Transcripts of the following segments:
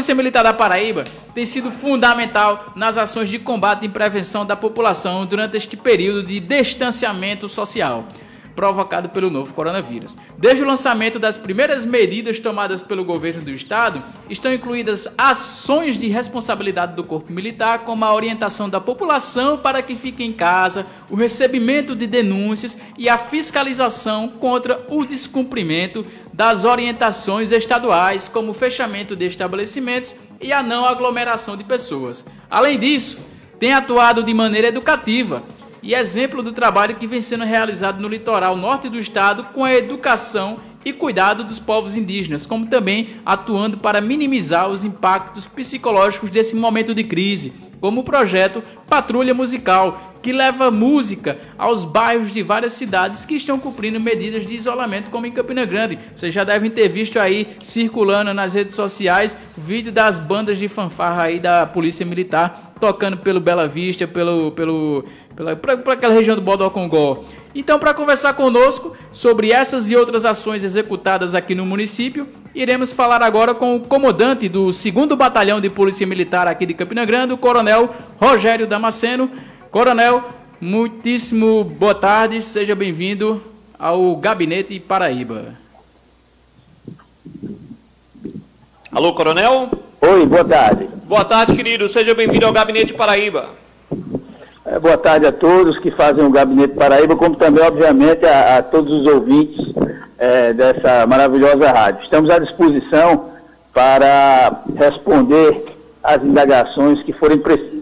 Polícia Militar da Paraíba tem sido fundamental nas ações de combate e prevenção da população durante este período de distanciamento social provocado pelo novo coronavírus. Desde o lançamento das primeiras medidas tomadas pelo governo do estado, estão incluídas ações de responsabilidade do corpo militar, como a orientação da população para que fique em casa, o recebimento de denúncias e a fiscalização contra o descumprimento das orientações estaduais, como o fechamento de estabelecimentos e a não aglomeração de pessoas. Além disso, tem atuado de maneira educativa, e exemplo do trabalho que vem sendo realizado no litoral norte do estado com a educação e cuidado dos povos indígenas, como também atuando para minimizar os impactos psicológicos desse momento de crise, como o projeto Patrulha Musical, que leva música aos bairros de várias cidades que estão cumprindo medidas de isolamento, como em Campina Grande. Vocês já devem ter visto aí circulando nas redes sociais vídeo das bandas de fanfarra aí da Polícia Militar tocando pelo Bela Vista, pelo, pelo para aquela região do Bodocongó. Então, para conversar conosco sobre essas e outras ações executadas aqui no município, iremos falar agora com o comandante do 2 Batalhão de Polícia Militar aqui de Campina Grande, o Coronel Rogério Damasceno. Coronel, muitíssimo boa tarde, seja bem-vindo ao Gabinete Paraíba. Alô, Coronel? Oi, boa tarde. Boa tarde, querido, seja bem-vindo ao Gabinete Paraíba. É, boa tarde a todos que fazem o Gabinete Paraíba, como também, obviamente, a, a todos os ouvintes é, dessa maravilhosa rádio. Estamos à disposição para responder às indagações que forem precisas.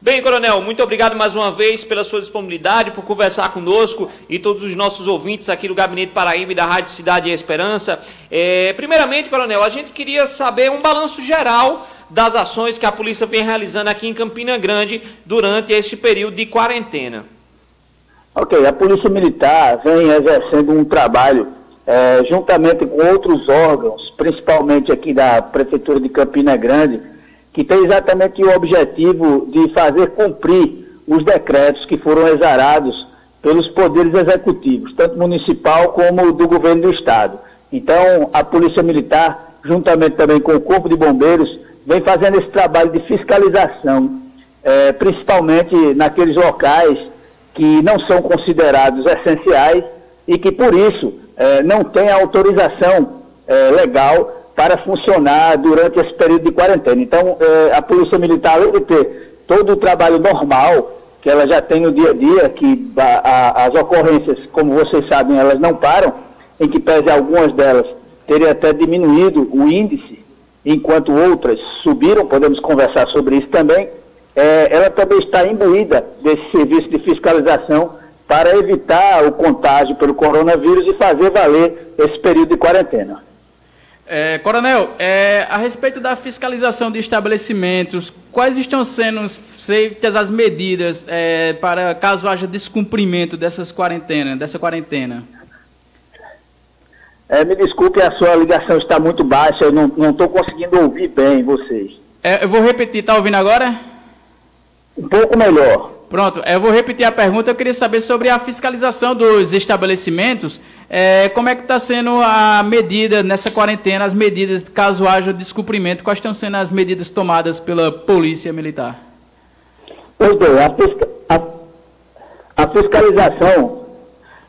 Bem, Coronel, muito obrigado mais uma vez pela sua disponibilidade, por conversar conosco e todos os nossos ouvintes aqui do Gabinete Paraíba e da Rádio Cidade e Esperança. É, primeiramente, Coronel, a gente queria saber um balanço geral das ações que a polícia vem realizando aqui em Campina Grande durante este período de quarentena. Ok, a Polícia Militar vem exercendo um trabalho é, juntamente com outros órgãos, principalmente aqui da Prefeitura de Campina Grande, que tem exatamente o objetivo de fazer cumprir os decretos que foram exarados pelos poderes executivos, tanto municipal como do governo do Estado. Então, a Polícia Militar, juntamente também com o Corpo de Bombeiros, vem fazendo esse trabalho de fiscalização, é, principalmente naqueles locais que não são considerados essenciais e que, por isso, é, não tem autorização é, legal para funcionar durante esse período de quarentena. Então, é, a Polícia Militar, além de ter todo o trabalho normal que ela já tem no dia a dia, que a, a, as ocorrências, como vocês sabem, elas não param, em que pese algumas delas terem até diminuído o índice, enquanto outras subiram, podemos conversar sobre isso também, é, ela também está imbuída desse serviço de fiscalização para evitar o contágio pelo coronavírus e fazer valer esse período de quarentena. É, coronel, é, a respeito da fiscalização de estabelecimentos, quais estão sendo feitas as medidas é, para caso haja descumprimento dessas quarentenas, dessa quarentena? É, me desculpe, a sua ligação está muito baixa, eu não estou conseguindo ouvir bem vocês. É, eu vou repetir, está ouvindo agora? Um pouco melhor. Pronto, eu vou repetir a pergunta, eu queria saber sobre a fiscalização dos estabelecimentos, é, como é que está sendo a medida nessa quarentena, as medidas, caso haja descumprimento, quais estão sendo as medidas tomadas pela Polícia Militar? Pois bem, a, fisca a, a fiscalização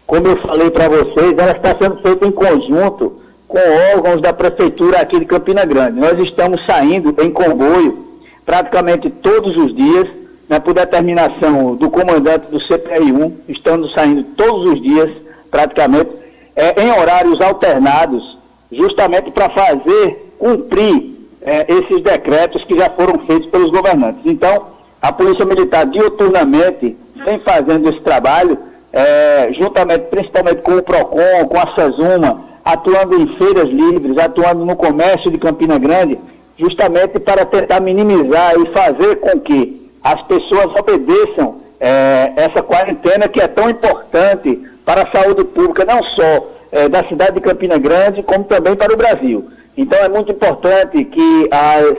como eu falei para vocês, ela está sendo feita em conjunto com órgãos da prefeitura aqui de Campina Grande. Nós estamos saindo em comboio praticamente todos os dias, né, por determinação do comandante do CPI-1, estamos saindo todos os dias, praticamente, é, em horários alternados, justamente para fazer cumprir é, esses decretos que já foram feitos pelos governantes. Então, a Polícia Militar diuturnamente vem fazendo esse trabalho é, juntamente principalmente com o PROCON, com a SESUMA, atuando em feiras livres, atuando no comércio de Campina Grande, justamente para tentar minimizar e fazer com que as pessoas obedeçam é, essa quarentena que é tão importante para a saúde pública, não só é, da cidade de Campina Grande, como também para o Brasil. Então é muito importante que as,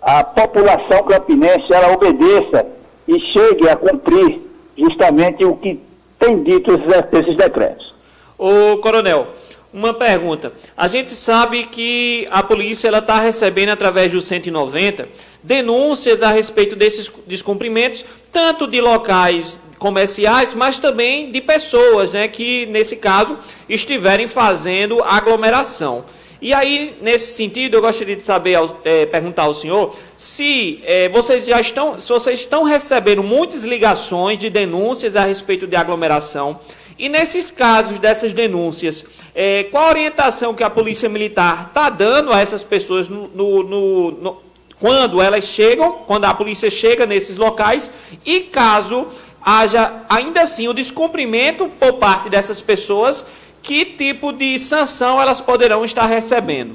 a população campinense ela obedeça e chegue a cumprir justamente o que tem dito esses, esses decretos. O coronel, uma pergunta. A gente sabe que a polícia está recebendo através do 190 denúncias a respeito desses descumprimentos, tanto de locais comerciais, mas também de pessoas, né, que nesse caso estiverem fazendo aglomeração. E aí, nesse sentido, eu gostaria de saber, é, perguntar ao senhor, se é, vocês já estão, se vocês estão recebendo muitas ligações de denúncias a respeito de aglomeração. E nesses casos dessas denúncias, é, qual a orientação que a Polícia Militar está dando a essas pessoas no, no, no, no, quando elas chegam, quando a polícia chega nesses locais, e caso haja ainda assim o descumprimento por parte dessas pessoas que tipo de sanção elas poderão estar recebendo?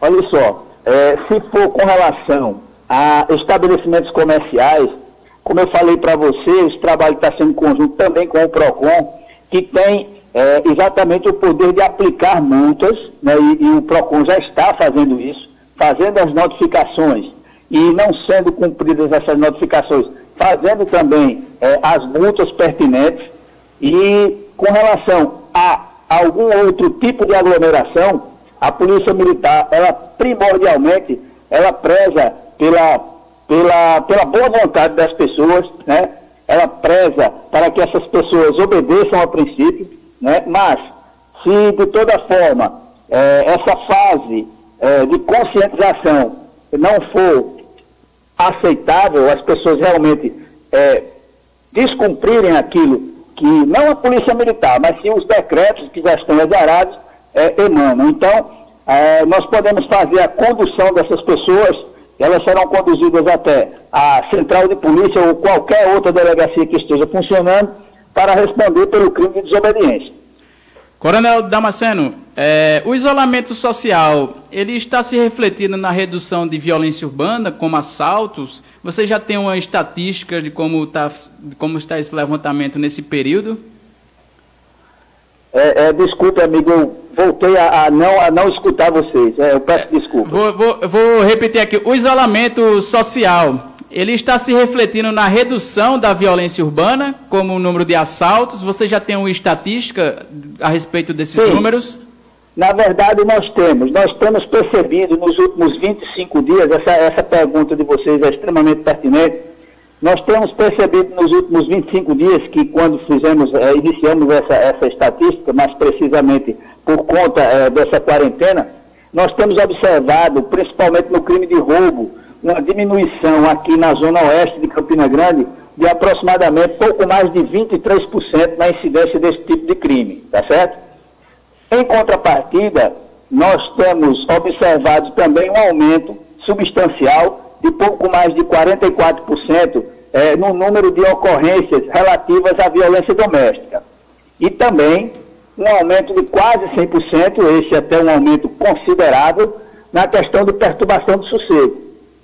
Olha só, é, se for com relação a estabelecimentos comerciais, como eu falei para você, esse trabalho está sendo conjunto também com o PROCON, que tem é, exatamente o poder de aplicar multas, né, e, e o PROCON já está fazendo isso, fazendo as notificações e não sendo cumpridas essas notificações, fazendo também é, as multas pertinentes e com relação a algum outro tipo de aglomeração, a Polícia Militar, ela primordialmente, ela preza pela, pela, pela boa vontade das pessoas, né? Ela preza para que essas pessoas obedeçam ao princípio, né? Mas, se de toda forma é, essa fase é, de conscientização não for aceitável, as pessoas realmente é, descumprirem aquilo que não a polícia militar, mas sim os decretos que já estão exarados é, emanam. Então, é, nós podemos fazer a condução dessas pessoas, elas serão conduzidas até a central de polícia ou qualquer outra delegacia que esteja funcionando para responder pelo crime de desobediência. Coronel Damasceno, é, o isolamento social, ele está se refletindo na redução de violência urbana, como assaltos? Você já tem uma estatística de como, tá, de como está esse levantamento nesse período? É, é, desculpe, amigo, eu voltei a, a, não, a não escutar vocês. É, eu peço desculpa. Vou, vou, vou repetir aqui. O isolamento social, ele está se refletindo na redução da violência urbana, como o número de assaltos. Você já tem uma estatística a respeito desses Sim. números? Na verdade, nós temos. Nós temos percebido nos últimos 25 dias, essa, essa pergunta de vocês é extremamente pertinente. Nós temos percebido nos últimos 25 dias que, quando fizemos, é, iniciamos essa, essa estatística, mais precisamente por conta é, dessa quarentena, nós temos observado, principalmente no crime de roubo, uma diminuição aqui na zona oeste de Campina Grande de aproximadamente pouco mais de 23% na incidência desse tipo de crime, tá certo? Em contrapartida, nós temos observado também um aumento substancial de pouco mais de 44% é, no número de ocorrências relativas à violência doméstica. E também um aumento de quase 100%, esse até um aumento considerável, na questão de perturbação do sossego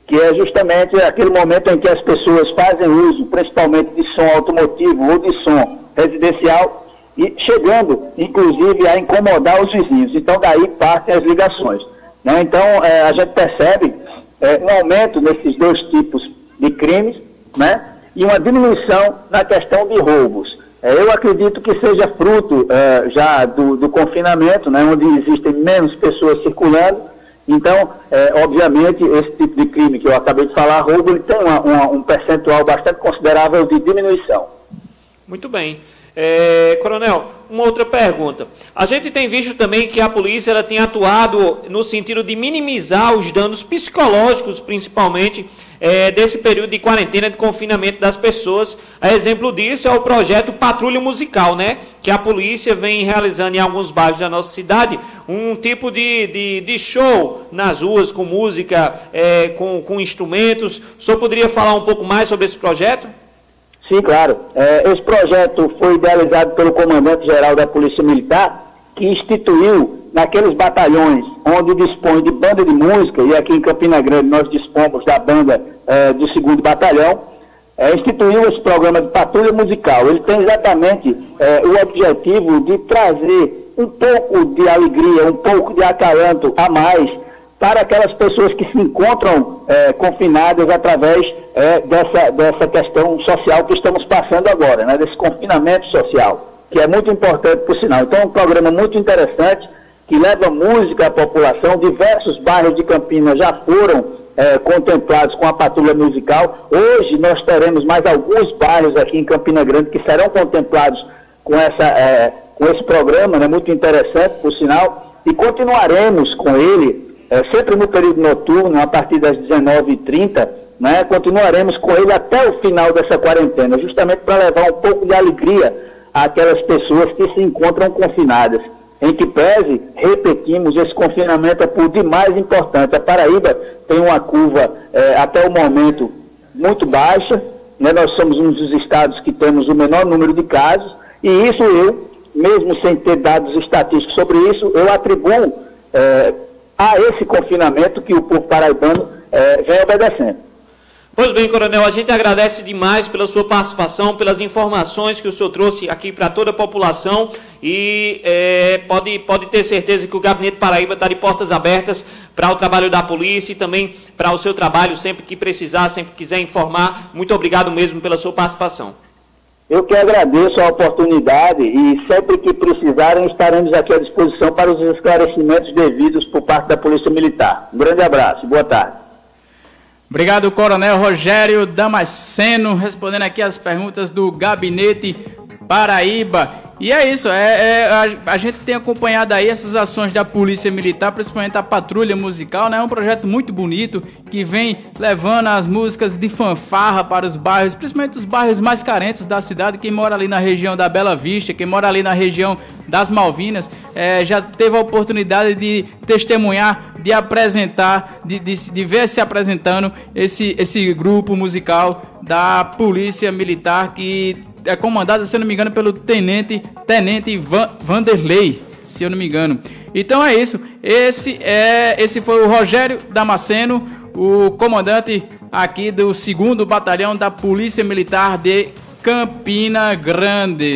que é justamente aquele momento em que as pessoas fazem uso, principalmente de som automotivo ou de som residencial, e chegando, inclusive, a incomodar os vizinhos. Então, daí partem as ligações. Né? Então, é, a gente percebe é, um aumento nesses dois tipos de crimes, né? e uma diminuição na questão de roubos. É, eu acredito que seja fruto é, já do, do confinamento, né? onde existem menos pessoas circulando, então, é, obviamente, esse tipo de crime que eu acabei de falar, roubo, ele tem uma, uma, um percentual bastante considerável de diminuição. Muito bem. É, coronel, uma outra pergunta. A gente tem visto também que a polícia ela tem atuado no sentido de minimizar os danos psicológicos, principalmente, é, desse período de quarentena, de confinamento das pessoas. A exemplo disso é o projeto Patrulha Musical, né? Que a polícia vem realizando em alguns bairros da nossa cidade, um tipo de, de, de show nas ruas, com música, é, com, com instrumentos. O senhor poderia falar um pouco mais sobre esse projeto? Sim, claro. É, esse projeto foi idealizado pelo comandante-geral da Polícia Militar, que instituiu naqueles batalhões onde dispõe de banda de música, e aqui em Campina Grande nós dispomos da banda é, do segundo batalhão, é, instituiu esse programa de patrulha musical. Ele tem exatamente é, o objetivo de trazer um pouco de alegria, um pouco de acalanto a mais para aquelas pessoas que se encontram confinadas através dessa, dessa questão social que estamos passando agora, né, desse confinamento social, que é muito importante, por sinal. Então, é um programa muito interessante que leva música à população. Diversos bairros de Campinas já foram é, contemplados com a patrulha musical. Hoje nós teremos mais alguns bairros aqui em Campina Grande que serão contemplados com, essa, é, com esse programa, né, muito interessante, por sinal, e continuaremos com ele, é, sempre no período noturno, a partir das 19h30, né, continuaremos com ele até o final dessa quarentena, justamente para levar um pouco de alegria àquelas pessoas que se encontram confinadas. Em que pese, repetimos, esse confinamento é por demais importante. A Paraíba tem uma curva é, até o momento muito baixa, né? nós somos um dos estados que temos o menor número de casos, e isso eu, mesmo sem ter dados estatísticos sobre isso, eu atribuo é, a esse confinamento que o povo paraibano é, vem obedecendo. Pois bem, Coronel, a gente agradece demais pela sua participação, pelas informações que o senhor trouxe aqui para toda a população e é, pode, pode ter certeza que o Gabinete Paraíba está de portas abertas para o trabalho da polícia e também para o seu trabalho, sempre que precisar, sempre que quiser informar. Muito obrigado mesmo pela sua participação. Eu que agradeço a oportunidade e sempre que precisarem estaremos aqui à disposição para os esclarecimentos devidos por parte da Polícia Militar. Um grande abraço, boa tarde. Obrigado, Coronel Rogério Damasceno, respondendo aqui as perguntas do Gabinete Paraíba. E é isso, é, é a, a, gente tem acompanhado aí essas ações da Polícia Militar, principalmente a Patrulha Musical, né? É um projeto muito bonito que vem levando as músicas de fanfarra para os bairros, principalmente os bairros mais carentes da cidade. Quem mora ali na região da Bela Vista, quem mora ali na região das Malvinas, é, já teve a oportunidade de testemunhar, de apresentar, de, de, de ver se apresentando esse, esse grupo musical da Polícia Militar que é comandada, se eu não me engano, pelo tenente, tenente Van, Vanderlei, se eu não me engano. Então é isso. Esse é, esse foi o Rogério Damasceno, o comandante aqui do segundo batalhão da Polícia Militar de Campina Grande.